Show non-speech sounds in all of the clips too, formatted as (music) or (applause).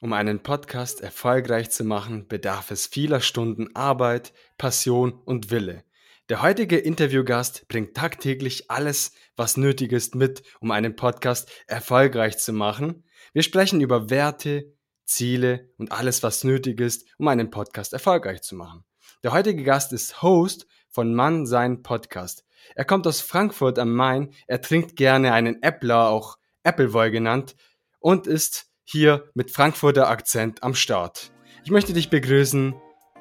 Um einen Podcast erfolgreich zu machen, bedarf es vieler Stunden Arbeit, Passion und Wille. Der heutige Interviewgast bringt tagtäglich alles, was nötig ist, mit, um einen Podcast erfolgreich zu machen. Wir sprechen über Werte, Ziele und alles, was nötig ist, um einen Podcast erfolgreich zu machen. Der heutige Gast ist Host von Mann sein Podcast. Er kommt aus Frankfurt am Main, er trinkt gerne einen Äppler, auch Appleboy genannt, und ist hier mit Frankfurter Akzent am Start. Ich möchte dich begrüßen.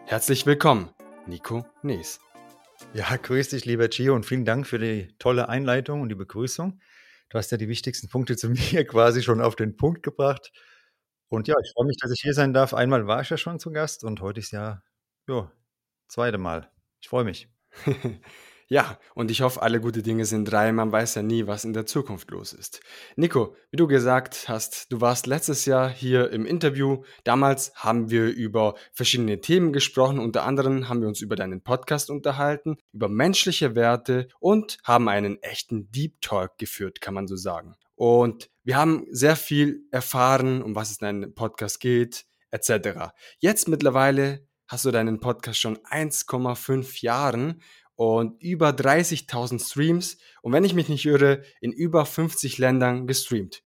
Herzlich willkommen, Nico Nees. Ja, grüß dich, lieber Gio, und vielen Dank für die tolle Einleitung und die Begrüßung. Du hast ja die wichtigsten Punkte zu (laughs) mir quasi schon auf den Punkt gebracht. Und ja, ich freue mich, dass ich hier sein darf. Einmal war ich ja schon zu Gast und heute ist ja, ja, zweite Mal. Ich freue mich. (laughs) Ja, und ich hoffe, alle gute Dinge sind drei. Man weiß ja nie, was in der Zukunft los ist. Nico, wie du gesagt hast, du warst letztes Jahr hier im Interview. Damals haben wir über verschiedene Themen gesprochen. Unter anderem haben wir uns über deinen Podcast unterhalten, über menschliche Werte und haben einen echten Deep Talk geführt, kann man so sagen. Und wir haben sehr viel erfahren, um was es in deinem Podcast geht, etc. Jetzt mittlerweile hast du deinen Podcast schon 1,5 Jahren und über 30.000 Streams und wenn ich mich nicht irre, in über 50 Ländern gestreamt.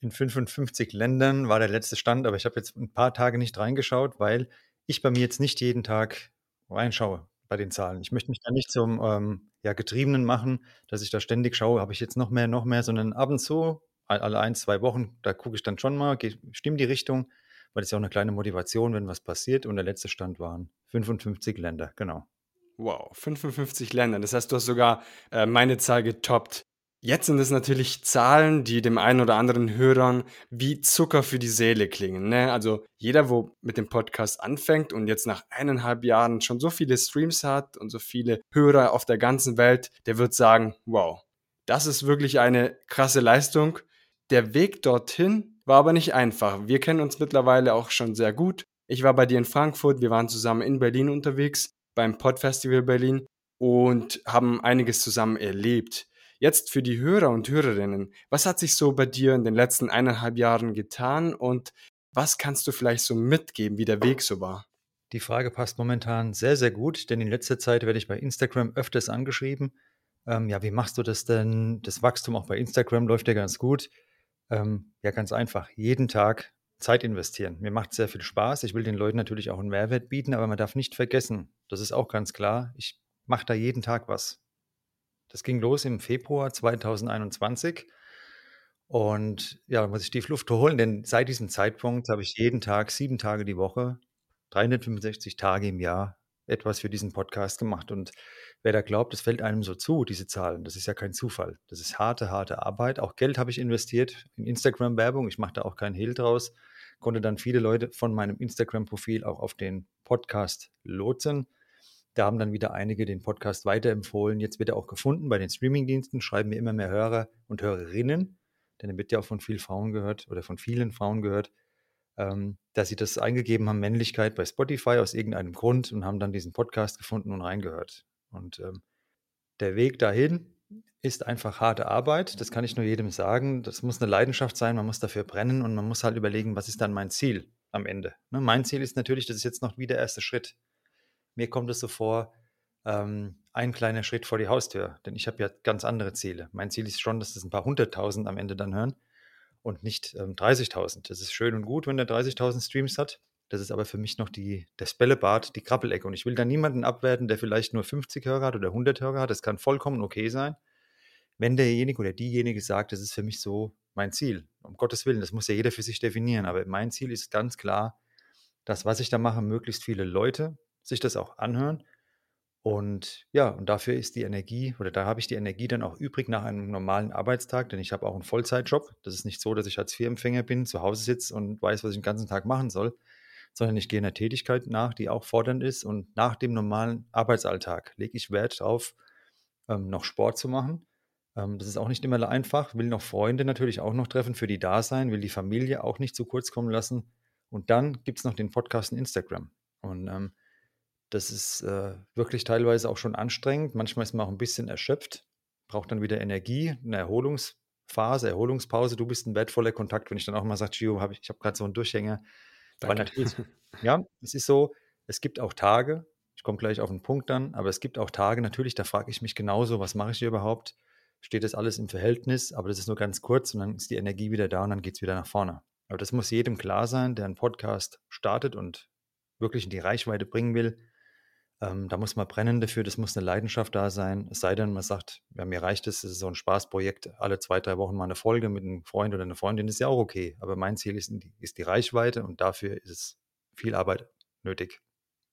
In 55 Ländern war der letzte Stand, aber ich habe jetzt ein paar Tage nicht reingeschaut, weil ich bei mir jetzt nicht jeden Tag reinschaue bei den Zahlen. Ich möchte mich da nicht zum ähm, ja, Getriebenen machen, dass ich da ständig schaue, habe ich jetzt noch mehr, noch mehr, sondern ab und zu, alle ein, zwei Wochen, da gucke ich dann schon mal, stimmt die Richtung, weil es ja auch eine kleine Motivation, wenn was passiert. Und der letzte Stand waren 55 Länder, genau. Wow, 55 Länder. Das heißt, du hast sogar äh, meine Zahl getoppt. Jetzt sind es natürlich Zahlen, die dem einen oder anderen Hörern wie Zucker für die Seele klingen. Ne? Also jeder, wo mit dem Podcast anfängt und jetzt nach eineinhalb Jahren schon so viele Streams hat und so viele Hörer auf der ganzen Welt, der wird sagen, wow, das ist wirklich eine krasse Leistung. Der Weg dorthin war aber nicht einfach. Wir kennen uns mittlerweile auch schon sehr gut. Ich war bei dir in Frankfurt, wir waren zusammen in Berlin unterwegs beim Podfestival Berlin und haben einiges zusammen erlebt. Jetzt für die Hörer und Hörerinnen, was hat sich so bei dir in den letzten eineinhalb Jahren getan und was kannst du vielleicht so mitgeben, wie der Weg so war? Die Frage passt momentan sehr, sehr gut, denn in letzter Zeit werde ich bei Instagram öfters angeschrieben. Ähm, ja, wie machst du das denn? Das Wachstum auch bei Instagram läuft ja ganz gut. Ähm, ja, ganz einfach. Jeden Tag Zeit investieren. Mir macht sehr viel Spaß. Ich will den Leuten natürlich auch einen Mehrwert bieten, aber man darf nicht vergessen, das ist auch ganz klar, ich mache da jeden Tag was. Das ging los im Februar 2021. Und ja, da muss ich tief Luft holen, denn seit diesem Zeitpunkt habe ich jeden Tag, sieben Tage die Woche, 365 Tage im Jahr etwas für diesen Podcast gemacht. Und wer da glaubt, es fällt einem so zu, diese Zahlen, das ist ja kein Zufall. Das ist harte, harte Arbeit. Auch Geld habe ich investiert in Instagram-Werbung. Ich mache da auch keinen Hehl draus konnte dann viele Leute von meinem Instagram-Profil auch auf den Podcast lotsen. Da haben dann wieder einige den Podcast weiterempfohlen. Jetzt wird er auch gefunden bei den Streamingdiensten, schreiben mir immer mehr Hörer und Hörerinnen, denn er wird ja auch von vielen Frauen gehört oder von vielen Frauen gehört, ähm, dass sie das eingegeben haben, Männlichkeit bei Spotify aus irgendeinem Grund und haben dann diesen Podcast gefunden und reingehört. Und ähm, der Weg dahin ist einfach harte Arbeit. Das kann ich nur jedem sagen. Das muss eine Leidenschaft sein. Man muss dafür brennen und man muss halt überlegen, was ist dann mein Ziel am Ende. Ne? Mein Ziel ist natürlich, das ist jetzt noch wie der erste Schritt. Mir kommt es so vor, ähm, ein kleiner Schritt vor die Haustür, denn ich habe ja ganz andere Ziele. Mein Ziel ist schon, dass das ein paar hunderttausend am Ende dann hören und nicht ähm, 30.000. Das ist schön und gut, wenn der 30.000 Streams hat. Das ist aber für mich noch die, das Bällebad, die Krabbelecke. Und ich will da niemanden abwerten, der vielleicht nur 50 Hörer hat oder 100 Hörer hat. Das kann vollkommen okay sein wenn derjenige oder diejenige sagt, das ist für mich so mein Ziel. Um Gottes Willen, das muss ja jeder für sich definieren. Aber mein Ziel ist ganz klar, dass was ich da mache, möglichst viele Leute sich das auch anhören. Und ja, und dafür ist die Energie, oder da habe ich die Energie dann auch übrig nach einem normalen Arbeitstag, denn ich habe auch einen Vollzeitjob. Das ist nicht so, dass ich als Firmenfänger bin, zu Hause sitze und weiß, was ich den ganzen Tag machen soll, sondern ich gehe einer Tätigkeit nach, die auch fordernd ist. Und nach dem normalen Arbeitsalltag lege ich Wert darauf, ähm, noch Sport zu machen ähm, das ist auch nicht immer einfach. Will noch Freunde natürlich auch noch treffen, für die da sein, will die Familie auch nicht zu kurz kommen lassen. Und dann gibt es noch den Podcast in Instagram. Und ähm, das ist äh, wirklich teilweise auch schon anstrengend. Manchmal ist man auch ein bisschen erschöpft, braucht dann wieder Energie, eine Erholungsphase Phase, Erholungspause. Du bist ein wertvoller Kontakt, wenn ich dann auch mal sage, Gio, hab ich, ich habe gerade so einen Durchhänger. Weil natürlich, (laughs) ja, es ist so, es gibt auch Tage, ich komme gleich auf den Punkt dann, aber es gibt auch Tage natürlich, da frage ich mich genauso, was mache ich hier überhaupt? Steht das alles im Verhältnis? Aber das ist nur ganz kurz und dann ist die Energie wieder da und dann geht es wieder nach vorne. Aber das muss jedem klar sein, der einen Podcast startet und wirklich in die Reichweite bringen will. Ähm, da muss man brennen dafür, das muss eine Leidenschaft da sein. Es sei denn, man sagt, ja, mir reicht es, es ist so ein Spaßprojekt, alle zwei, drei Wochen mal eine Folge mit einem Freund oder einer Freundin, ist ja auch okay. Aber mein Ziel ist, ist die Reichweite und dafür ist viel Arbeit nötig.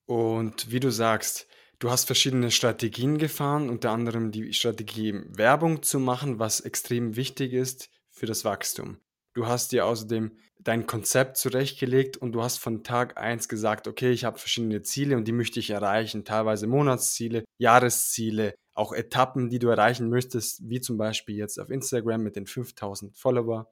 Und wie du sagst, du hast verschiedene Strategien gefahren, unter anderem die Strategie, Werbung zu machen, was extrem wichtig ist für das Wachstum. Du hast dir außerdem dein Konzept zurechtgelegt und du hast von Tag 1 gesagt, okay, ich habe verschiedene Ziele und die möchte ich erreichen, teilweise Monatsziele, Jahresziele, auch Etappen, die du erreichen möchtest, wie zum Beispiel jetzt auf Instagram mit den 5000 Follower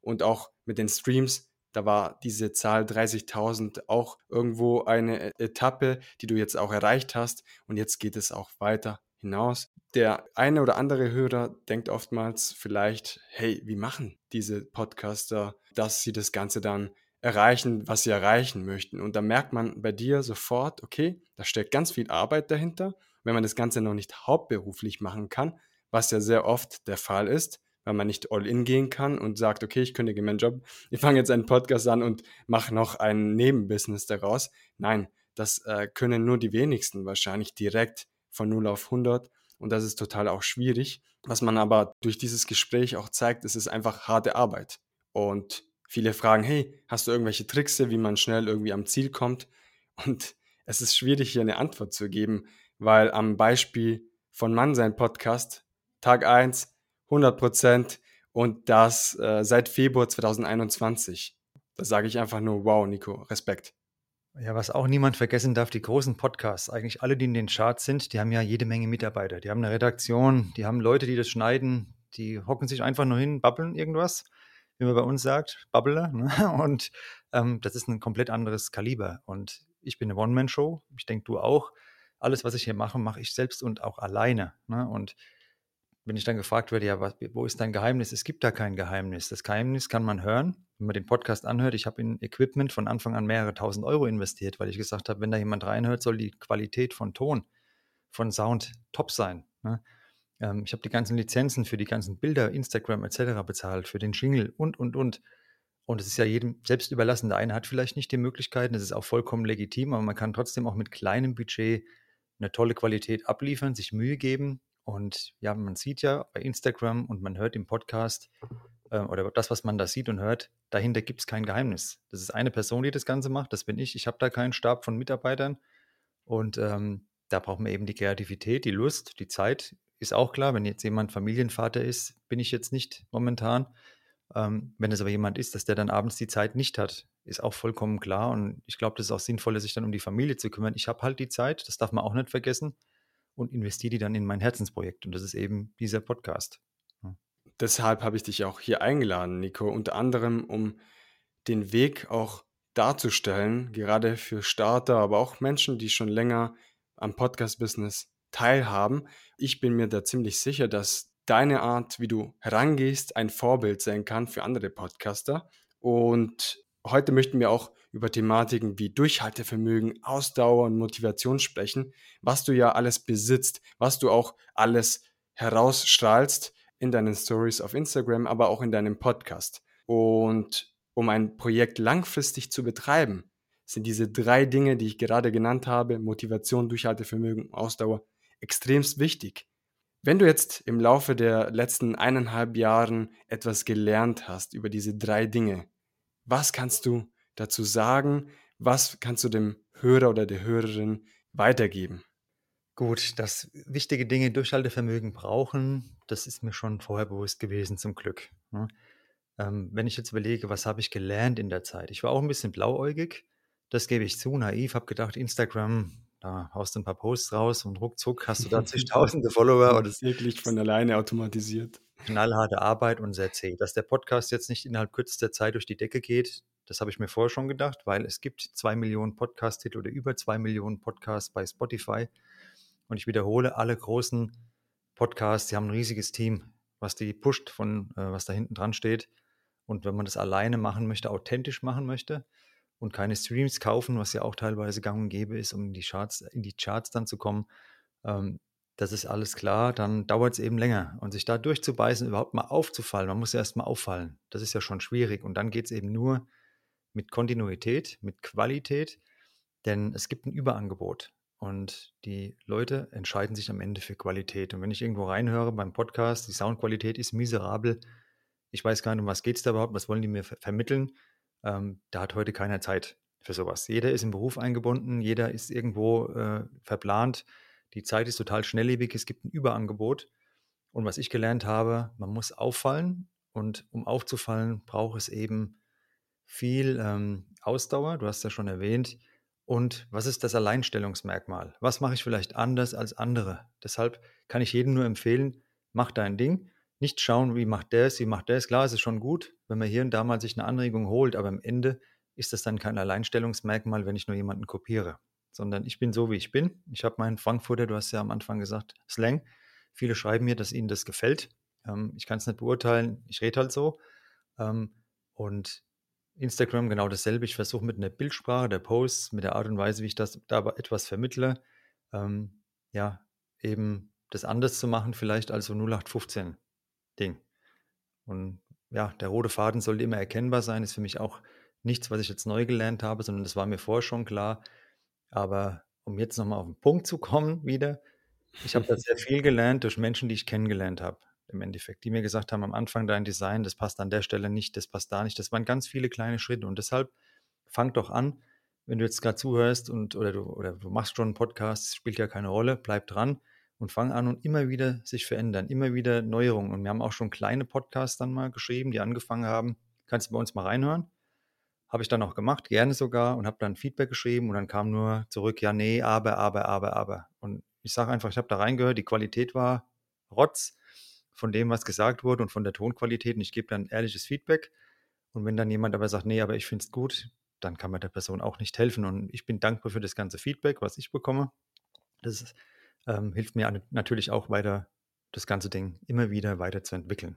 und auch mit den Streams, da war diese Zahl 30.000 auch irgendwo eine e-, Etappe, die du jetzt auch erreicht hast. Und jetzt geht es auch weiter hinaus. Der eine oder andere Hörer denkt oftmals vielleicht, hey, wie machen diese Podcaster, dass sie das Ganze dann erreichen, was sie erreichen möchten. Und da merkt man bei dir sofort, okay, da steckt ganz viel Arbeit dahinter. Wenn man das Ganze noch nicht hauptberuflich machen kann, was ja sehr oft der Fall ist, weil man nicht all in gehen kann und sagt, okay, ich kündige meinen Job, ich fange jetzt einen Podcast an und mache noch ein Nebenbusiness daraus. Nein, das äh, können nur die wenigsten wahrscheinlich direkt von 0 auf 100 und das ist total auch schwierig. Was man aber durch dieses Gespräch auch zeigt, ist es einfach harte Arbeit. Und viele fragen, hey, hast du irgendwelche Tricks, wie man schnell irgendwie am Ziel kommt? Und es ist schwierig, hier eine Antwort zu geben, weil am Beispiel von Mann sein Podcast, Tag 1, 100 Prozent und das äh, seit Februar 2021. Da sage ich einfach nur, wow, Nico, Respekt. Ja, was auch niemand vergessen darf, die großen Podcasts, eigentlich alle, die in den Charts sind, die haben ja jede Menge Mitarbeiter. Die haben eine Redaktion, die haben Leute, die das schneiden, die hocken sich einfach nur hin, babbeln irgendwas, wie man bei uns sagt, Babbler. (laughs) Ne? Und ähm, das ist ein komplett anderes Kaliber. Und ich bin eine One-Man-Show, ich denke du auch. Alles, was ich hier mache, mache ich selbst und auch alleine. Ne? Und wenn ich dann gefragt werde, ja, was, wo ist dein Geheimnis? Es gibt da kein Geheimnis. Das Geheimnis kann man hören, wenn man den Podcast anhört. Ich habe in Equipment von Anfang an mehrere tausend Euro investiert, weil ich gesagt habe, wenn da jemand reinhört, soll die Qualität von Ton, von Sound top sein. Ne? Ähm, ich habe die ganzen Lizenzen für die ganzen Bilder, Instagram etc. bezahlt, für den Jingle und, und, und. Und es ist ja jedem selbst überlassen. Der eine hat vielleicht nicht die Möglichkeiten, das ist auch vollkommen legitim, aber man kann trotzdem auch mit kleinem Budget eine tolle Qualität abliefern, sich Mühe geben und ja, man sieht ja bei Instagram und man hört im Podcast äh, oder das, was man da sieht und hört, dahinter gibt es kein Geheimnis. Das ist eine Person, die das Ganze macht, das bin ich. Ich habe da keinen Stab von Mitarbeitern und ähm, da braucht man eben die Kreativität, die Lust, die Zeit. Ist auch klar, wenn jetzt jemand Familienvater ist, bin ich jetzt nicht momentan. Ähm, wenn es aber jemand ist, dass der dann abends die Zeit nicht hat, ist auch vollkommen klar. Und ich glaube, das ist auch sinnvoller, sich dann um die Familie zu kümmern. Ich habe halt die Zeit, das darf man auch nicht vergessen und investiere die dann in mein Herzensprojekt. Und das ist eben dieser Podcast. Deshalb habe ich dich auch hier eingeladen, Nico, unter anderem, um den Weg auch darzustellen, gerade für Starter, aber auch Menschen, die schon länger am Podcast-Business teilhaben. Ich bin mir da ziemlich sicher, dass deine Art, wie du herangehst, ein Vorbild sein kann für andere Podcaster. Und heute möchten wir auch über Thematiken wie Durchhaltevermögen, Ausdauer und Motivation sprechen, was du ja alles besitzt, was du auch alles herausstrahlst in deinen Stories auf Instagram, aber auch in deinem Podcast. Und um ein Projekt langfristig zu betreiben, sind diese drei Dinge, die ich gerade genannt habe, Motivation, Durchhaltevermögen, Ausdauer, extremst wichtig. Wenn du jetzt im Laufe der letzten eineinhalb Jahren etwas gelernt hast über diese drei Dinge, was kannst du dazu sagen? Was kannst du dem Hörer oder der Hörerin weitergeben? Gut, dass wichtige Dinge Durchhaltevermögen brauchen, das ist mir schon vorher bewusst gewesen, zum Glück. Ne? Ähm, wenn ich jetzt überlege, was habe ich gelernt in der Zeit? Ich war auch ein bisschen blauäugig, das gebe ich zu, naiv, habe gedacht, Instagram, da haust du ein paar Posts raus und ruckzuck hast du da (laughs) zigtausende Follower. Und es wirklich von alleine automatisiert. Knallharte Arbeit und sehr zäh. Dass der Podcast jetzt nicht innerhalb kürzester Zeit durch die Decke geht, das habe ich mir vorher schon gedacht, weil es gibt zwei Millionen Podcast-Titel oder über zwei Millionen Podcasts bei Spotify. Und ich wiederhole, alle großen Podcasts, die haben ein riesiges Team, was die pusht von, äh, was da hinten dran steht. Und wenn man das alleine machen möchte, authentisch machen möchte und keine Streams kaufen, was ja auch teilweise gang und gäbe ist, um in die Charts, in die Charts dann zu kommen, ähm, das ist alles klar, dann dauert es eben länger. Und sich da durchzubeißen, überhaupt mal aufzufallen, man muss ja erst mal auffallen. Das ist ja schon schwierig. Und dann geht es eben nur mit Kontinuität, mit Qualität, denn es gibt ein Überangebot. Und die Leute entscheiden sich am Ende für Qualität. Und wenn ich irgendwo reinhöre beim Podcast, die Soundqualität ist miserabel, ich weiß gar nicht, um was geht es da überhaupt, was wollen die mir ver vermitteln, ähm, da hat heute keiner Zeit für sowas. Jeder ist im Beruf eingebunden, jeder ist irgendwo äh, verplant die Zeit ist total schnelllebig, es gibt ein Überangebot. Und was ich gelernt habe, man muss auffallen. Und um aufzufallen, braucht es eben viel ähm, Ausdauer, du hast ja schon erwähnt. Und was ist das Alleinstellungsmerkmal? Was mache ich vielleicht anders als andere? Deshalb kann ich jedem nur empfehlen, mach dein Ding. Nicht schauen, wie macht der es, wie macht der es. Klar, es ist schon gut, wenn man hier und da mal sich eine Anregung holt, aber am Ende ist das dann kein Alleinstellungsmerkmal, wenn ich nur jemanden kopiere sondern ich bin so, wie ich bin. Ich habe meinen Frankfurter, du hast ja am Anfang gesagt, Slang. Viele schreiben mir, dass ihnen das gefällt. Ähm, ich kann es nicht beurteilen, ich rede halt so. Ähm, und Instagram genau dasselbe. Ich versuche mit einer Bildsprache der Posts, mit der Art und Weise, wie ich das da etwas vermittle, ähm, ja, eben das anders zu machen, vielleicht als so 0815 Ding. Und ja, der rote Faden sollte immer erkennbar sein, ist für mich auch nichts, was ich jetzt neu gelernt habe, sondern das war mir vorher schon klar. Aber um jetzt nochmal auf den Punkt zu kommen wieder, ich habe da sehr (laughs) viel gelernt durch Menschen, die ich kennengelernt habe, im Endeffekt, die mir gesagt haben, am Anfang dein Design, das passt an der Stelle nicht, das passt da nicht. Das waren ganz viele kleine Schritte und deshalb fang doch an, wenn du jetzt gerade zuhörst und oder du, oder du machst schon einen Podcast, spielt ja keine Rolle, bleib dran und fang an und immer wieder sich verändern, immer wieder Neuerungen. Und wir haben auch schon kleine Podcasts dann mal geschrieben, die angefangen haben. Kannst du bei uns mal reinhören? Habe ich dann auch gemacht, gerne sogar, und habe dann Feedback geschrieben und dann kam nur zurück, ja, nee, aber, aber, aber, aber. Und ich sage einfach, ich habe da reingehört, die Qualität war Rotz von dem, was gesagt wurde und von der Tonqualität und ich gebe dann ehrliches Feedback. Und wenn dann jemand aber sagt, nee, aber ich finde es gut, dann kann man der Person auch nicht helfen. Und ich bin dankbar für das ganze Feedback, was ich bekomme. Das ähm, hilft mir natürlich auch weiter, das ganze Ding immer wieder weiterzuentwickeln.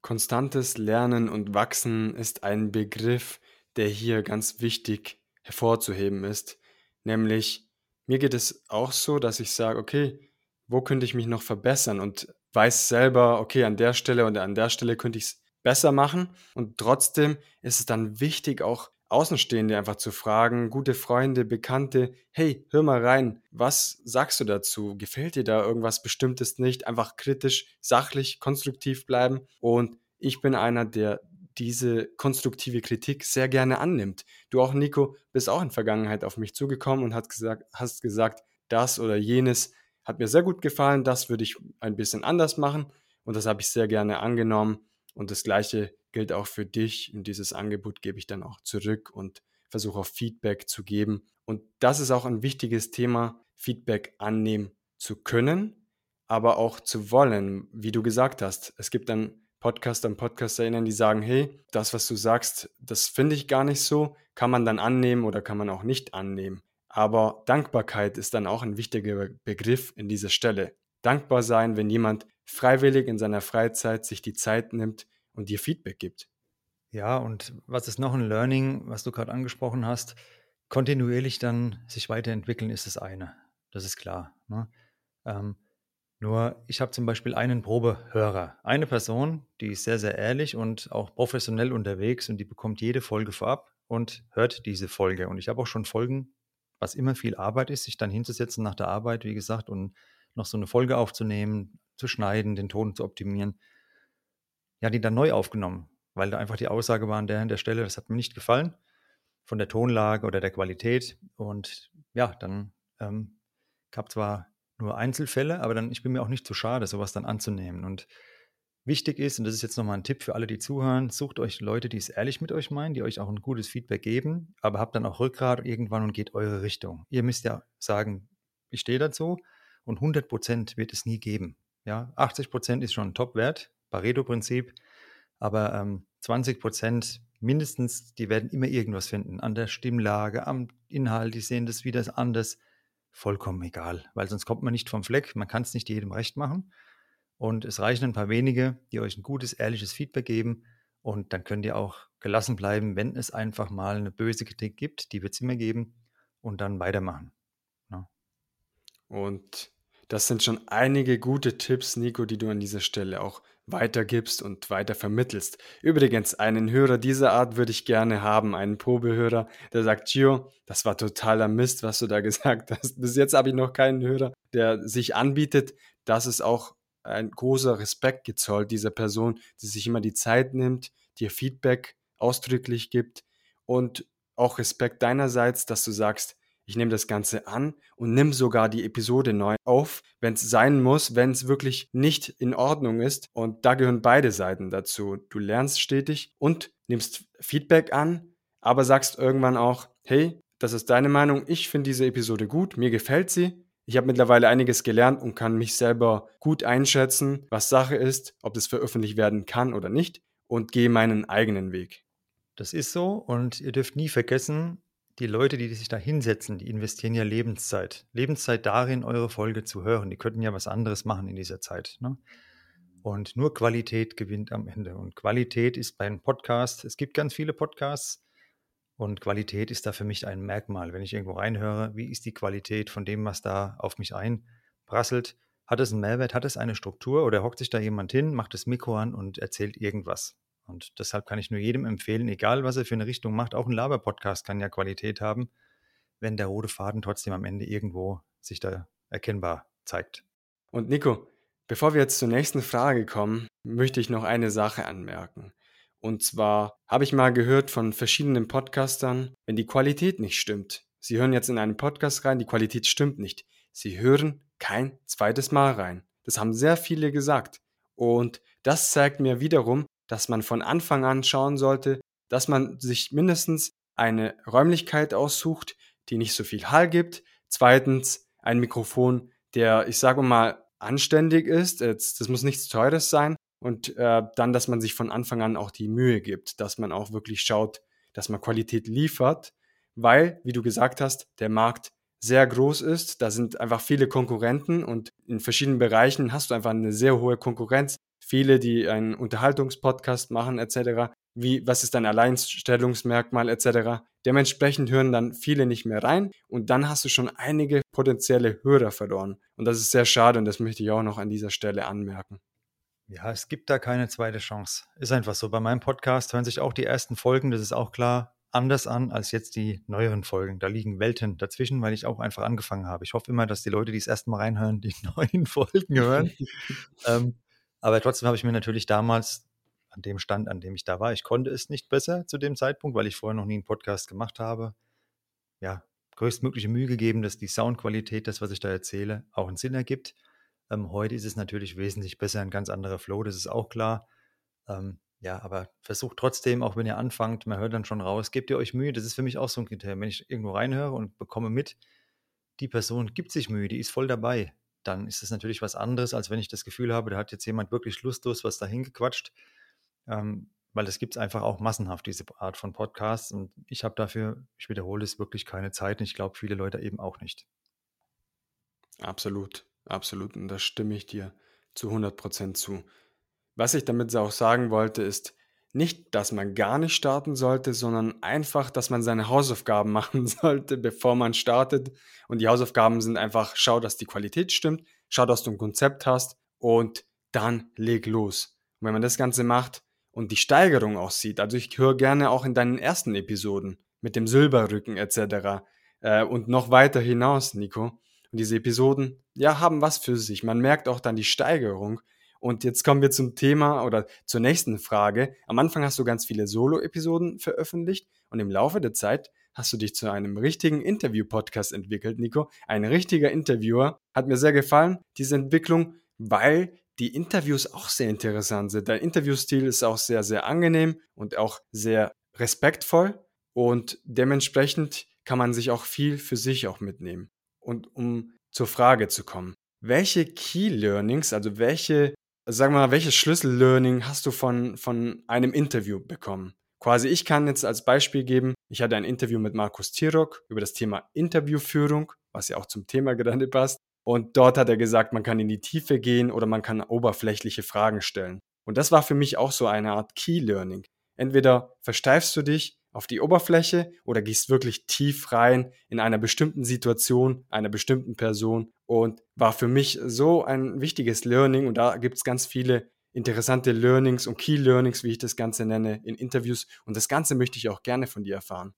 Konstantes Lernen und Wachsen ist ein Begriff, der hier ganz wichtig hervorzuheben ist. Nämlich, mir geht es auch so, dass ich sage, okay, wo könnte ich mich noch verbessern und weiß selber, okay, an der Stelle und an der Stelle könnte ich es besser machen. Und trotzdem ist es dann wichtig, auch Außenstehende einfach zu fragen, gute Freunde, Bekannte, hey, hör mal rein, was sagst du dazu? Gefällt dir da irgendwas Bestimmtes nicht? Einfach kritisch, sachlich, konstruktiv bleiben. Und ich bin einer, der diese konstruktive Kritik sehr gerne annimmt. Du auch, Nico, bist auch in Vergangenheit auf mich zugekommen und hast gesagt, hast gesagt, das oder jenes hat mir sehr gut gefallen, das würde ich ein bisschen anders machen und das habe ich sehr gerne angenommen und das gleiche gilt auch für dich. Und dieses Angebot gebe ich dann auch zurück und versuche auch Feedback zu geben. Und das ist auch ein wichtiges Thema, Feedback annehmen zu können, aber auch zu wollen. Wie du gesagt hast, es gibt dann Podcaster und Podcasterinnen, die sagen, hey, das, was du sagst, das finde ich gar nicht so, kann man dann annehmen oder kann man auch nicht annehmen. Aber Dankbarkeit ist dann auch ein wichtiger Begriff in dieser Stelle. Dankbar sein, wenn jemand freiwillig in seiner Freizeit sich die Zeit nimmt, und dir Feedback gibt. Ja, und was ist noch ein Learning, was du gerade angesprochen hast? Kontinuierlich dann sich weiterentwickeln ist das eine. Das ist klar. Ne? Ähm, nur ich habe zum Beispiel einen Probehörer. Eine Person, die ist sehr, sehr ehrlich und auch professionell unterwegs und die bekommt jede Folge vorab und hört diese Folge. Und ich habe auch schon Folgen, was immer viel Arbeit ist, sich dann hinzusetzen nach der Arbeit, wie gesagt, und noch so eine Folge aufzunehmen, zu schneiden, den Ton zu optimieren ja, die dann neu aufgenommen, weil da einfach die Aussage war an der, an der Stelle, das hat mir nicht gefallen, von der Tonlage oder der Qualität. Und ja, dann ähm, gab zwar nur Einzelfälle, aber dann, ich bin mir auch nicht zu schade, sowas dann anzunehmen. Und wichtig ist, und das ist jetzt nochmal ein Tipp für alle, die zuhören, sucht euch Leute, die es ehrlich mit euch meinen, die euch auch ein gutes Feedback geben, aber habt dann auch Rückgrat irgendwann und geht eure Richtung. Ihr müsst ja sagen, ich stehe dazu und 100 Prozent wird es nie geben. Ja, 80 Prozent ist schon ein Top-Wert, Pareto-Prinzip. Aber ähm, 20 Prozent mindestens, die werden immer irgendwas finden. An der Stimmlage, am Inhalt, die sehen das wieder anders. Vollkommen egal, weil sonst kommt man nicht vom Fleck. Man kann es nicht jedem recht machen. Und es reichen ein paar wenige, die euch ein gutes, ehrliches Feedback geben. Und dann könnt ihr auch gelassen bleiben, wenn es einfach mal eine böse Kritik gibt, die wird es immer geben, und dann weitermachen. Ja. Und das sind schon einige gute Tipps, Nico, die du an dieser Stelle auch weitergibst und weiter vermittelst. Übrigens, einen Hörer dieser Art würde ich gerne haben, einen Probehörer, der sagt, Gio, das war totaler Mist, was du da (laughs) gesagt hast. Bis jetzt habe ich noch keinen Hörer, der sich anbietet. Das ist auch ein großer Respekt gezollt dieser Person, die sich immer die Zeit nimmt, dir Feedback ausdrücklich gibt und auch Respekt deinerseits, dass du sagst, ich nehme das Ganze an und nimm sogar die Episode neu auf, wenn es sein muss, wenn es wirklich nicht in Ordnung ist. Und da gehören beide Seiten dazu. Du lernst stetig und nimmst Feedback an, aber sagst irgendwann auch, hey, das ist deine Meinung, ich finde diese Episode gut, mir gefällt sie. Ich habe mittlerweile einiges gelernt und kann mich selber gut einschätzen, was Sache ist, ob das veröffentlicht werden kann oder nicht und gehe meinen eigenen Weg. Das ist so und ihr dürft nie vergessen, die Leute, die sich da hinsetzen, die investieren ja Lebenszeit. Lebenszeit darin, eure Folge zu hören. Die könnten ja was anderes machen in dieser Zeit. Ne? Und nur Qualität gewinnt am Ende. Und Qualität ist bei einem Podcast, es gibt ganz viele Podcasts und Qualität ist da für mich ein Merkmal. Wenn ich irgendwo reinhöre, wie ist die Qualität von dem, was da auf mich einprasselt? Hat es einen Mehrwert? Hat es eine Struktur? Oder hockt sich da jemand hin, macht das Mikro an und erzählt irgendwas? Und deshalb kann ich nur jedem empfehlen, egal was er für eine Richtung macht, auch ein Laber-Podcast kann ja Qualität haben, wenn der rote Faden trotzdem am Ende irgendwo sich da erkennbar zeigt. Und Nico, bevor wir jetzt zur nächsten Frage kommen, möchte ich noch eine Sache anmerken. Und zwar habe ich mal gehört von verschiedenen Podcastern, wenn die Qualität nicht stimmt. Sie hören jetzt in einen Podcast rein, die Qualität stimmt nicht. Sie hören kein zweites Mal rein. Das haben sehr viele gesagt. Und das zeigt mir wiederum, dass man von Anfang an schauen sollte, dass man sich mindestens eine Räumlichkeit aussucht, die nicht so viel Hall gibt. Zweitens ein Mikrofon, der, ich sage mal, anständig ist. Das muss nichts Teures sein. Und äh, dann, dass man sich von Anfang an auch die Mühe gibt, dass man auch wirklich schaut, dass man Qualität liefert, weil, wie du gesagt hast, der Markt sehr groß ist. Da sind einfach viele Konkurrenten und in verschiedenen Bereichen hast du einfach eine sehr hohe Konkurrenz viele, die einen Unterhaltungspodcast machen etc. Wie, was ist dein Alleinstellungsmerkmal etc. Dementsprechend hören dann viele nicht mehr rein und dann hast du schon einige potenzielle Hörer verloren. Und das ist sehr schade und das möchte ich auch noch an dieser Stelle anmerken. Ja, es gibt da keine zweite Chance. Ist einfach so. Bei meinem Podcast hören sich auch die ersten Folgen, das ist auch klar, anders an als jetzt die neueren Folgen. Da liegen Welten dazwischen, weil ich auch einfach angefangen habe. Ich hoffe immer, dass die Leute, die das erste Mal reinhören, die (laughs) neuen Folgen hören. ähm, aber trotzdem habe ich mir natürlich damals an dem Stand, an dem ich da war, ich konnte es nicht besser zu dem Zeitpunkt, weil ich vorher noch nie einen Podcast gemacht habe. Ja, größtmögliche Mühe gegeben, dass die Soundqualität, das, was ich da erzähle, auch einen Sinn ergibt. Ähm, heute ist es natürlich wesentlich besser, ein ganz anderer Flow, das ist auch klar. Ähm, ja, aber versucht trotzdem, auch wenn ihr anfangt, man hört dann schon raus, gebt ihr euch Mühe. Das ist für mich auch so ein Kriterium. Wenn ich irgendwo reinhöre und bekomme mit, die Person gibt sich Mühe, die ist voll dabei, dann ist es natürlich was anderes, als wenn ich das Gefühl habe, da hat jetzt jemand wirklich lustlos was dahin gequatscht. Ähm, weil es gibt einfach auch massenhaft, diese Art von Podcasts. Und ich habe dafür, ich wiederhole es, wirklich keine Zeit. Und ich glaube, viele Leute eben auch nicht. Absolut, absolut. Und da stimme ich dir zu 100 Prozent zu. Was ich damit auch sagen wollte, ist, nicht, dass man gar nicht starten sollte, sondern einfach, dass man seine Hausaufgaben (laughs) machen sollte, bevor man startet. Und die Hausaufgaben sind einfach, schau, dass die Qualität stimmt, schau, dass du ein Konzept hast und dann leg los. Und wenn man das Ganze macht und die Steigerung auch sieht, also ich höre gerne auch in deinen ersten Episoden mit dem Silberrücken etc. Äh, und noch weiter hinaus, Nico. Und diese Episoden, ja, haben was für sich. Man merkt auch dann die Steigerung und jetzt kommen wir zum Thema oder zur nächsten Frage. Am Anfang hast du ganz viele Solo-Episoden veröffentlicht und im Laufe der Zeit hast du dich zu einem richtigen Interview-Podcast entwickelt, Nico. Ein richtiger Interviewer. Hat mir sehr gefallen, diese Entwicklung, weil die Interviews auch sehr interessant sind. Dein Interviewstil ist auch sehr, sehr angenehm und auch sehr respektvoll und dementsprechend kann man sich auch viel für sich auch mitnehmen. Und um zur Frage zu kommen, welche Key Learnings, also welche sag mal, welches Schlüssellearning hast du von, von einem Interview bekommen? Quasi, ich kann jetzt als Beispiel geben, ich hatte ein Interview mit Markus Tirok über das Thema Interviewführung, was ja auch zum Thema gerade passt. Und dort hat er gesagt, man kann in die Tiefe gehen oder man kann oberflächliche Fragen stellen. Und das war für mich auch so eine Art Key Learning. Entweder versteifst du dich auf die Oberfläche oder gehst wirklich tief rein in einer bestimmten Situation, einer bestimmten Person und war für mich so ein wichtiges Learning und da gibt es ganz viele interessante Learnings und Key Learnings, wie ich das Ganze nenne, in Interviews und das Ganze möchte ich auch gerne von dir erfahren.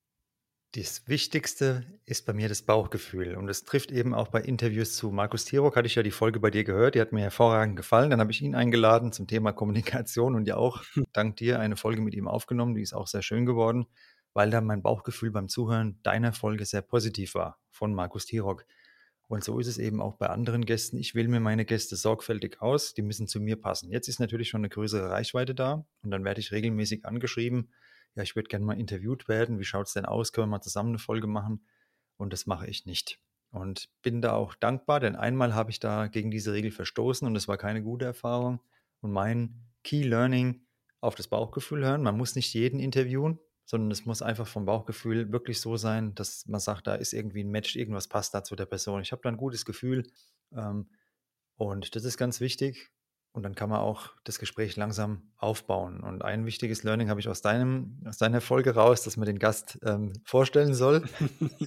Das Wichtigste ist bei mir das Bauchgefühl. Und das trifft eben auch bei Interviews zu Markus Tirok. Hatte ich ja die Folge bei dir gehört. Die hat mir hervorragend gefallen. Dann habe ich ihn eingeladen zum Thema Kommunikation und ja auch (laughs) dank dir eine Folge mit ihm aufgenommen. Die ist auch sehr schön geworden, weil da mein Bauchgefühl beim Zuhören deiner Folge sehr positiv war von Markus Tirok. Und so ist es eben auch bei anderen Gästen. Ich wähle mir meine Gäste sorgfältig aus. Die müssen zu mir passen. Jetzt ist natürlich schon eine größere Reichweite da und dann werde ich regelmäßig angeschrieben ja, ich würde gerne mal interviewt werden, wie schaut es denn aus, können wir mal zusammen eine Folge machen? Und das mache ich nicht. Und bin da auch dankbar, denn einmal habe ich da gegen diese Regel verstoßen und das war keine gute Erfahrung. Und mein Key Learning auf das Bauchgefühl hören. Man muss nicht jeden interviewen, sondern es muss einfach vom Bauchgefühl wirklich so sein, dass man sagt, da ist irgendwie ein Match, irgendwas passt da zu der Person. Ich habe da ein gutes Gefühl. Ähm, und das ist ganz wichtig. Und dann kann man auch das Gespräch langsam aufbauen. Und ein wichtiges Learning habe ich aus, deinem, aus deiner Folge raus, dass man den Gast ähm, vorstellen soll.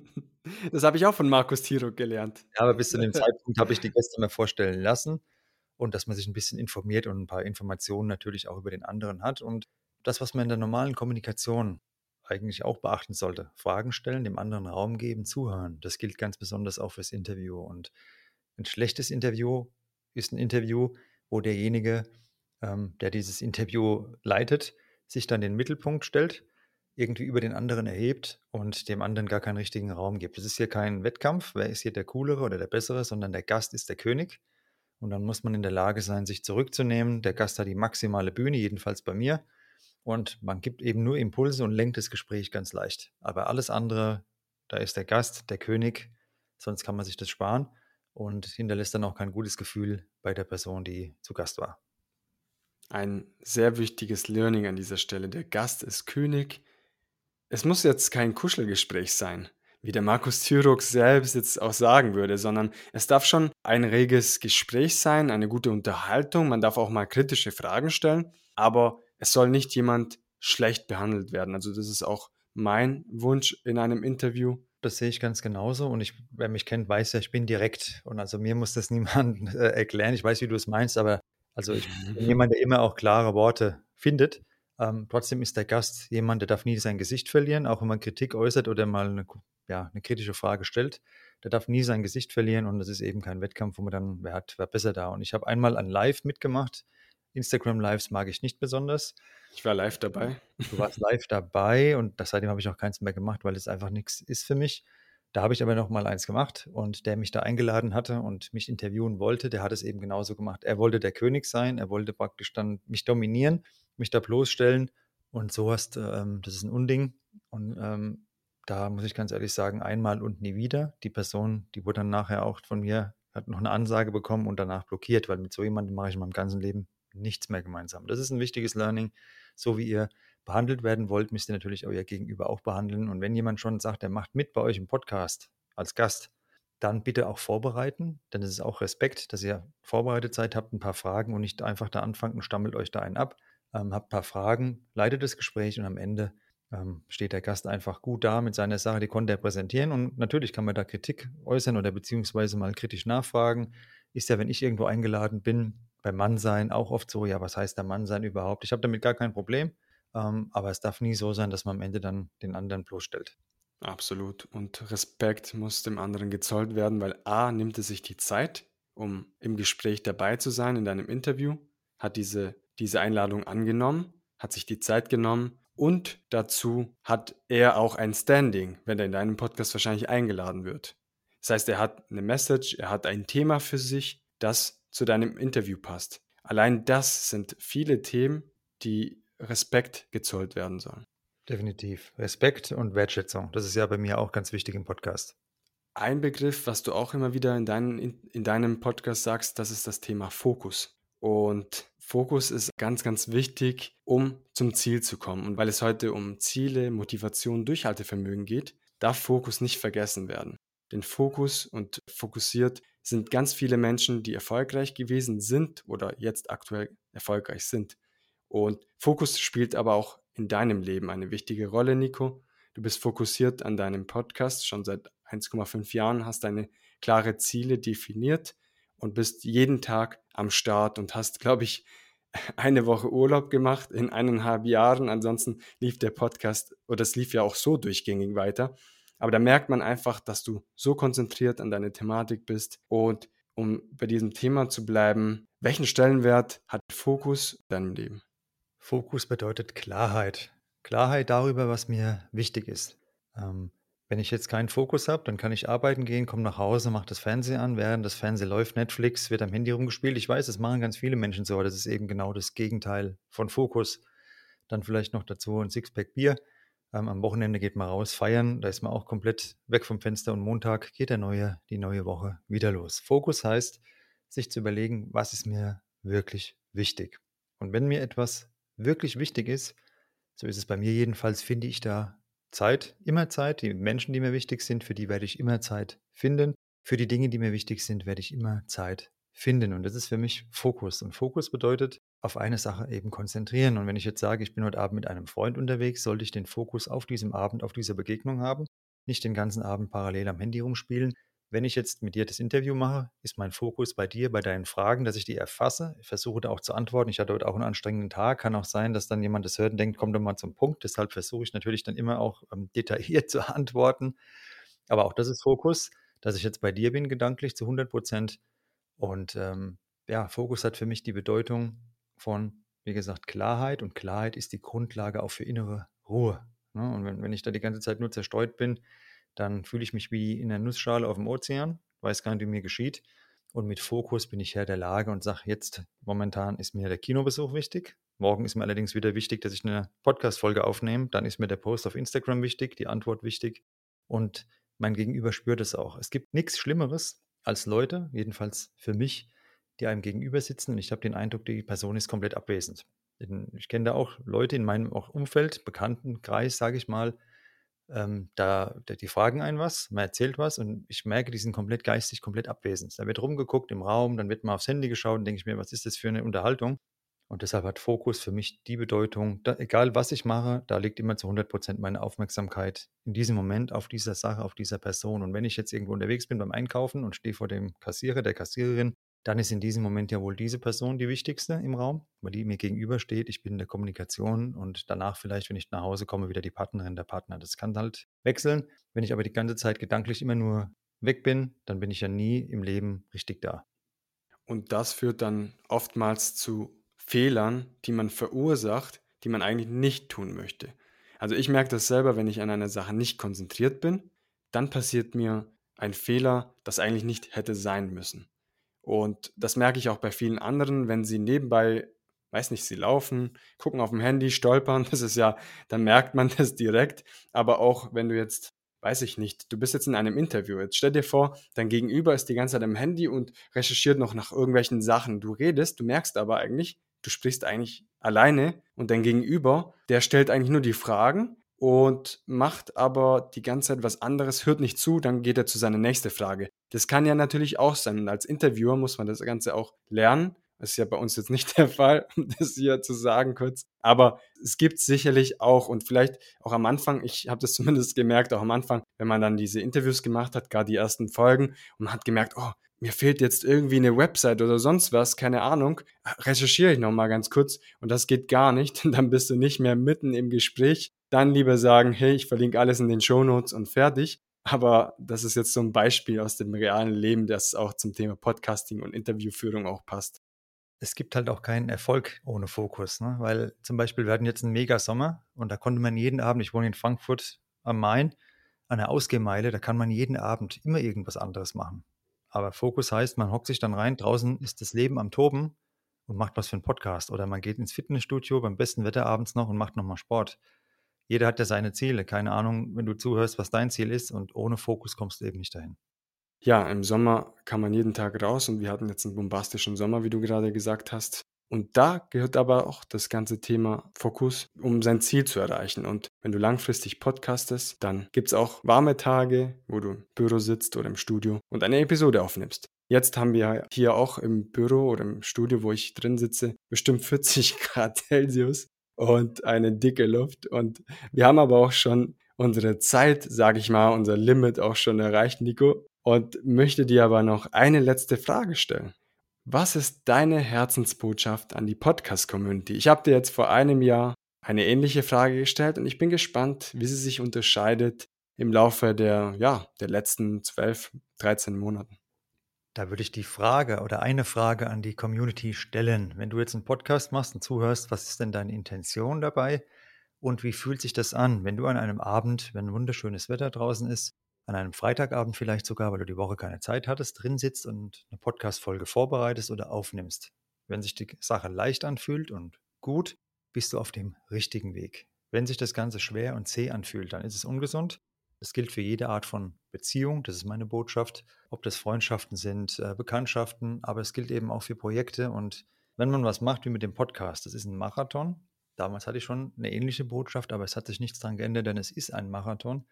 (laughs) das habe ich auch von Markus Tiro gelernt. Ja, aber bis zu dem (laughs) Zeitpunkt habe ich die Gäste mal vorstellen lassen und dass man sich ein bisschen informiert und ein paar Informationen natürlich auch über den anderen hat. Und das, was man in der normalen Kommunikation eigentlich auch beachten sollte, Fragen stellen, dem anderen Raum geben, zuhören. Das gilt ganz besonders auch fürs Interview. Und ein schlechtes Interview ist ein Interview, wo derjenige, ähm, der dieses Interview leitet, sich dann den Mittelpunkt stellt, irgendwie über den anderen erhebt und dem anderen gar keinen richtigen Raum gibt. Es ist hier kein Wettkampf, wer ist hier der coolere oder der bessere, sondern der Gast ist der König. Und dann muss man in der Lage sein, sich zurückzunehmen. Der Gast hat die maximale Bühne, jedenfalls bei mir. Und man gibt eben nur Impulse und lenkt das Gespräch ganz leicht. Aber alles andere, da ist der Gast, der König, sonst kann man sich das sparen und hinterlässt dann auch kein gutes Gefühl bei der Person, die zu Gast war. Ein sehr wichtiges Learning an dieser Stelle. Der Gast ist König. Es muss jetzt kein Kuschelgespräch sein, wie der Markus Thürok selbst jetzt auch sagen würde, sondern es darf schon ein reges Gespräch sein, eine gute Unterhaltung. Man darf auch mal kritische Fragen stellen, aber es soll nicht jemand schlecht behandelt werden. Also das ist auch mein Wunsch in einem Interview. Das sehe ich ganz genauso. Und ich, wer mich kennt, weiß ja, ich bin direkt. Und also mir muss das (laughs) niemand äh, erklären. Ich weiß, wie du es meinst, aber also ich (laughs) bin jemand, der immer auch klare Worte findet. Ähm, trotzdem ist der Gast jemand, der darf nie sein Gesicht verlieren, auch wenn man Kritik äußert oder mal eine, ja, eine kritische Frage stellt. Der darf nie sein Gesicht verlieren und das ist eben kein Wettkampf, wo man dann, wer hat, wer besser da. Und ich habe einmal ein Live mitgemacht. Instagram Lives mag ich nicht besonders. Ich war live dabei. Du (laughs) warst live dabei und das, seitdem habe ich auch keins mehr gemacht, weil es einfach nichts ist für mich. Da habe ich aber noch mal eins gemacht und der mich da eingeladen hatte und mich interviewen wollte, der hat es eben genauso gemacht. Er wollte der König sein, er wollte praktisch dann mich dominieren, mich da bloßstellen und so hast, ähm, das ist ein Unding und ähm, da muss ich ganz ehrlich sagen, einmal und nie wieder. Die Person, die wurde dann nachher auch von mir, hat noch eine Ansage bekommen und danach blockiert, weil mit so jemandem mache ich in meinem ganzen Leben nichts mehr gemeinsam. Das ist ein wichtiges Learning so wie ihr behandelt werden wollt, müsst ihr natürlich euer Gegenüber auch behandeln. Und wenn jemand schon sagt, er macht mit bei euch im Podcast als Gast, dann bitte auch vorbereiten, denn es ist auch Respekt, dass ihr vorbereitet seid, habt ein paar Fragen und nicht einfach da anfangt und stammelt euch da einen ab. Ähm, habt ein paar Fragen, leitet das Gespräch und am Ende ähm, steht der Gast einfach gut da mit seiner Sache, die konnte er präsentieren. Und natürlich kann man da Kritik äußern oder beziehungsweise mal kritisch nachfragen. Ist ja, wenn ich irgendwo eingeladen bin, beim Mannsein auch oft so, ja, was heißt der Mannsein überhaupt? Ich habe damit gar kein Problem, ähm, aber es darf nie so sein, dass man am Ende dann den anderen bloßstellt. Absolut. Und Respekt muss dem anderen gezollt werden, weil A nimmt er sich die Zeit, um im Gespräch dabei zu sein in deinem Interview, hat diese, diese Einladung angenommen, hat sich die Zeit genommen und dazu hat er auch ein Standing, wenn er in deinem Podcast wahrscheinlich eingeladen wird. Das heißt, er hat eine Message, er hat ein Thema für sich, das zu deinem Interview passt. Allein das sind viele Themen, die Respekt gezollt werden sollen. Definitiv. Respekt und Wertschätzung. Das ist ja bei mir auch ganz wichtig im Podcast. Ein Begriff, was du auch immer wieder in, deinen, in, in deinem Podcast sagst, das ist das Thema Fokus. Und Fokus ist ganz, ganz wichtig, um zum Ziel zu kommen. Und weil es heute um Ziele, Motivation, Durchhaltevermögen geht, darf Fokus nicht vergessen werden. Denn Fokus und fokussiert sind ganz viele Menschen, die erfolgreich gewesen sind oder jetzt aktuell erfolgreich sind. Und Fokus spielt aber auch in deinem Leben eine wichtige Rolle, Nico. Du bist fokussiert an deinem Podcast schon seit 1,5 Jahren, hast deine klare Ziele definiert und bist jeden Tag am Start und hast, glaube ich, (laughs) eine Woche Urlaub gemacht in eineinhalb Jahren. Ansonsten lief der Podcast oder es lief ja auch so durchgängig weiter. Aber da merkt man einfach, dass du so konzentriert an deine Thematik bist. Und um bei diesem Thema zu bleiben, welchen Stellenwert hat Fokus in deinem Leben? Fokus bedeutet Klarheit. Klarheit darüber, was mir wichtig ist. Ähm, wenn ich jetzt keinen Fokus habe, dann kann ich arbeiten gehen, komme nach Hause, mache das Fernsehen an, während das Fernsehen läuft, Netflix wird am Handy rumgespielt. Ich weiß, das machen ganz viele Menschen so, aber das ist eben genau das Gegenteil von Fokus. Dann vielleicht noch dazu ein Sixpack Bier. Ähm, am Wochenende geht man raus, feiern, da ist man auch komplett weg vom Fenster und Montag geht der neue, die neue Woche wieder los. Fokus heißt, sich zu überlegen, was ist mir wirklich wichtig. Und wenn mir etwas wirklich wichtig ist, so ist es bei mir jedenfalls, finde ich da Zeit, immer Zeit. Die Menschen, die mir wichtig sind, für die werde ich immer Zeit finden. Für die Dinge, die mir wichtig sind, werde ich immer Zeit finden. Und das ist für mich Fokus. Und Fokus bedeutet, auf eine Sache eben konzentrieren. Und wenn ich jetzt sage, ich bin heute Abend mit einem Freund unterwegs, sollte ich den Fokus auf diesem Abend, auf dieser Begegnung haben, nicht den ganzen Abend parallel am Handy rumspielen, wenn ich jetzt mit dir das Interview mache, ist mein Fokus bei dir, bei deinen Fragen, dass ich die erfasse. Ich versuche da auch zu antworten. Ich hatte heute auch einen anstrengenden Tag. Kann auch sein, dass dann jemand das hört und denkt, komm doch mal zum Punkt. Deshalb versuche ich natürlich dann immer auch ähm, (laughs) detailliert zu antworten. Aber auch das ist Fokus, dass ich jetzt bei dir bin, gedanklich zu 100 Prozent. Und ähm, ja, Fokus hat für mich die Bedeutung von, wie gesagt, Klarheit. Und Klarheit ist die Grundlage auch für innere Ruhe. Ne? Und wenn, wenn ich da die ganze Zeit nur zerstreut bin, dann fühle ich mich wie in der Nussschale auf dem Ozean, weiß gar nicht, wie mir geschieht. Und mit Fokus bin ich Herr der Lage und sage, jetzt momentan ist mir der Kinobesuch wichtig. Morgen ist mir allerdings wieder wichtig, dass ich eine Podcast-Folge aufnehme. Dann ist mir der Post auf Instagram wichtig, die Antwort wichtig. Und mein Gegenüber spürt es auch. Es gibt nichts Schlimmeres als Leute, jedenfalls für mich, die einem gegenüber sitzen und ich habe den Eindruck, die Person ist komplett abwesend. Ich kenne da auch Leute in meinem Umfeld, Bekanntenkreis, sage ich mal, ähm, da, die fragen einen was, man erzählt was und ich merke, die sind komplett geistig, komplett abwesend. Da wird rumgeguckt im Raum, dann wird mal aufs Handy geschaut und denke ich mir, was ist das für eine Unterhaltung? Und deshalb hat Fokus für mich die Bedeutung, da, egal was ich mache, da liegt immer zu 100 Prozent meine Aufmerksamkeit in diesem Moment auf dieser Sache, auf dieser Person. Und wenn ich jetzt irgendwo unterwegs bin beim Einkaufen und stehe vor dem Kassierer, der Kassiererin, dann ist in diesem Moment ja wohl diese Person die wichtigste im Raum, weil die mir gegenübersteht. Ich bin in der Kommunikation und danach vielleicht, wenn ich nach Hause komme, wieder die Partnerin, der Partner. Das kann halt wechseln. Wenn ich aber die ganze Zeit gedanklich immer nur weg bin, dann bin ich ja nie im Leben richtig da. Und das führt dann oftmals zu Fehlern, die man verursacht, die man eigentlich nicht tun möchte. Also ich merke das selber, wenn ich an einer Sache nicht konzentriert bin, dann passiert mir ein Fehler, das eigentlich nicht hätte sein müssen. Und das merke ich auch bei vielen anderen, wenn sie nebenbei, weiß nicht, sie laufen, gucken auf dem Handy, stolpern, (laughs) das ist ja, dann merkt man das direkt. Aber auch wenn du jetzt, weiß ich nicht, du bist jetzt in einem Interview, jetzt stell dir vor, dein Gegenüber ist die ganze Zeit am Handy und recherchiert noch nach irgendwelchen Sachen. Du redest, du merkst aber eigentlich, du sprichst eigentlich alleine und dein Gegenüber, der stellt eigentlich nur die Fragen und macht aber die ganze Zeit was anderes, hört nicht zu, dann geht er zu seiner nächsten Frage. Das kann ja natürlich auch sein. Und als Interviewer muss man das Ganze auch lernen. Das ist ja bei uns jetzt nicht der Fall, (laughs) um das hier zu sagen kurz. Aber es gibt sicherlich auch und vielleicht auch am Anfang, ich habe das (laughs) zumindest gemerkt, auch am Anfang, wenn man dann diese Interviews gemacht hat, gerade die ersten Folgen, und man hat gemerkt, oh, mir fehlt jetzt irgendwie eine Website oder sonst was, keine Ahnung, recherchiere ich nochmal ganz kurz und das geht gar nicht. (laughs) Dann bist du nicht mehr mitten im Gespräch, dann lieber sagen, hey, ich verlinke alles in den Show Notes und fertig. Aber das ist jetzt so ein Beispiel aus dem realen Leben, das auch zum Thema Podcasting und Interviewführung auch passt. Es gibt halt auch keinen Erfolg ohne Fokus, ne? weil zum Beispiel wir hatten jetzt einen Mega-Sommer und da konnte man jeden Abend, ich wohne in Frankfurt am Main, an der Ausgehmeile, da kann man jeden Abend immer irgendwas anderes machen. Aber Fokus heißt, man hockt sich dann rein, draußen ist das Leben am Toben und macht was für einen Podcast. Oder man geht ins Fitnessstudio beim besten Wetter abends noch und macht nochmal Sport jeder hat ja seine Ziele. Keine Ahnung, wenn du zuhörst, was dein Ziel ist und ohne Fokus kommst du eben nicht dahin. Ja, im Sommer kann man jeden Tag raus und wir hatten jetzt einen bombastischen Sommer, wie du gerade gesagt hast. Und da gehört aber auch das ganze Thema Fokus, um sein Ziel zu erreichen. Und wenn du langfristig podcastest, dann gibt es auch warme Tage, wo du im Büro sitzt oder im Studio und eine Episode aufnimmst. Jetzt haben wir hier auch im Büro oder im Studio, wo ich drin sitze, bestimmt 40 (laughs) Grad Celsius und eine dicke Luft. Und wir haben aber auch schon unsere Zeit, sage ich mal, unser Limit auch schon erreicht, Nico. Und möchte dir aber noch eine letzte Frage stellen. Was ist deine Herzensbotschaft an die Podcast-Community? Ich habe dir jetzt vor einem Jahr eine ähnliche Frage gestellt und ich bin gespannt, wie sie sich unterscheidet im Laufe der, ja, der letzten 12, 13 Monaten. Da würde ich die Frage oder eine Frage an die Community stellen. Wenn du jetzt einen Podcast machst und zuhörst, was ist denn deine Intention dabei? Und wie fühlt sich das an, wenn du an einem Abend, wenn wunderschönes Wetter draußen ist, an einem Freitagabend vielleicht sogar, weil du die Woche keine Zeit hattest, drin sitzt und eine Podcast-Folge vorbereitest oder aufnimmst? Wenn sich die Sache leicht anfühlt und gut, bist du auf dem richtigen Weg. Wenn sich das Ganze schwer und zäh anfühlt, dann ist es ungesund. Das gilt für jede Art von Beziehung, das ist meine Botschaft, ob das Freundschaften sind, äh, Bekanntschaften, aber es gilt eben auch für Projekte. Und wenn man was macht wie mit dem Podcast, das ist ein Marathon. Damals hatte ich schon eine ähnliche Botschaft, aber es hat sich nichts daran geändert, denn es ist ein Marathon.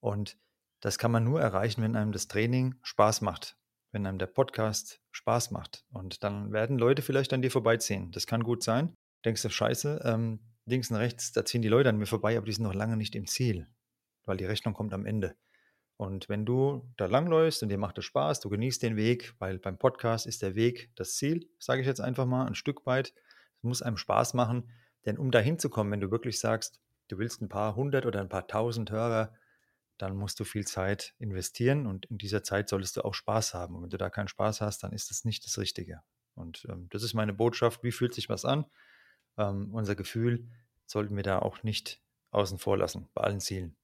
Und das kann man nur erreichen, wenn einem das Training Spaß macht, wenn einem der Podcast Spaß macht. Und dann werden Leute vielleicht an dir vorbeiziehen. Das kann gut sein denkst du, scheiße, ähm, links und rechts, da ziehen die Leute an mir vorbei, aber die sind noch lange nicht im Ziel, weil die Rechnung kommt am Ende. Und wenn du da langläufst und dir macht es Spaß, du genießt den Weg, weil beim Podcast ist der Weg das Ziel, sage ich jetzt einfach mal, ein Stück weit. Es muss einem Spaß machen, denn um da hinzukommen, wenn du wirklich sagst, du willst ein paar hundert oder ein paar tausend Hörer, dann musst du viel Zeit investieren und in dieser Zeit solltest du auch Spaß haben. Und wenn du da keinen Spaß hast, dann ist das nicht das Richtige. Und ähm, das ist meine Botschaft. Wie fühlt sich was an? ähm, unser Gefühl sollten wir da auch nicht außen vor lassen bei allen Zielen.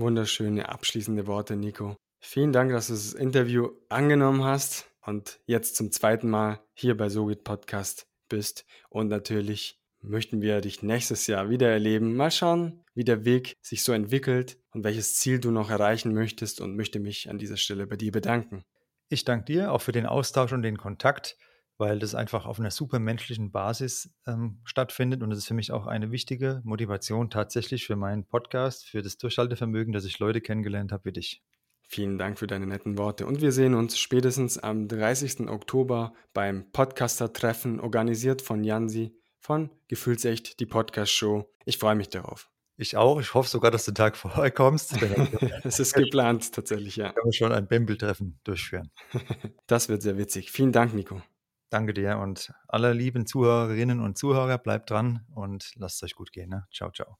Wunderschöne abschließende Worte, Nico. Vielen Dank, dass du das Interview angenommen hast und jetzt zum zweiten Mal hier bei Sogit Podcast bist. Und natürlich möchten wir dich nächstes Jahr wieder erleben. Mal schauen, wie der Weg sich so entwickelt und welches Ziel du noch erreichen möchtest und möchte mich an dieser Stelle bei dir bedanken. Ich danke dir auch für den Austausch und den Kontakt weil das einfach auf einer supermenschlichen Basis ähm, stattfindet. Und das ist für mich auch eine wichtige Motivation tatsächlich für meinen Podcast, für das Durchhaltevermögen, dass ich Leute kennengelernt habe wie dich. Vielen Dank für deine netten Worte. Und wir sehen uns spätestens am 30. Oktober beim Podcaster-Treffen, organisiert von Jansi von Gefühlsecht, die Podcast-Show. Ich freue mich darauf. Ich auch. Ich hoffe sogar, dass du den Tag vorher kommst. (laughs) (laughs) Es ist geplant, tatsächlich, ja. Können wir schon ein Bembel-Treffen durchführen. (laughs) Das wird sehr witzig. Vielen Dank, Nico. Danke dir und alle lieben Zuhörerinnen und Zuhörer, bleibt dran und lasst es euch gut gehen. Ne? Ciao, ciao.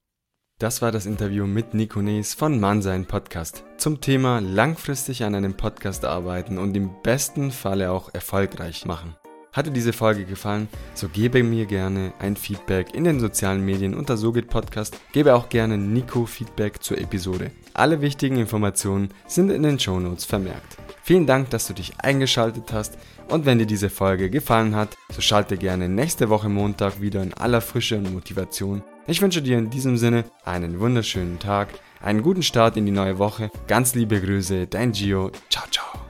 Das war das Interview mit Nico Nees von Mannsein Podcast zum Thema langfristig an einem Podcast arbeiten und im besten Falle auch erfolgreich machen. Hatte diese Folge gefallen, so gebe mir gerne ein Feedback in den sozialen Medien unter Sogit Podcast. Gebe auch gerne Nico Feedback zur Episode. Alle wichtigen Informationen sind in den Show Notes vermerkt. Vielen Dank, dass du dich eingeschaltet hast. Und wenn dir diese Folge gefallen hat, so schalte gerne nächste Woche Montag wieder in aller Frische und Motivation. Ich wünsche dir in diesem Sinne einen wunderschönen Tag, einen guten Start in die neue Woche. Ganz liebe Grüße, dein Gio. Ciao, ciao.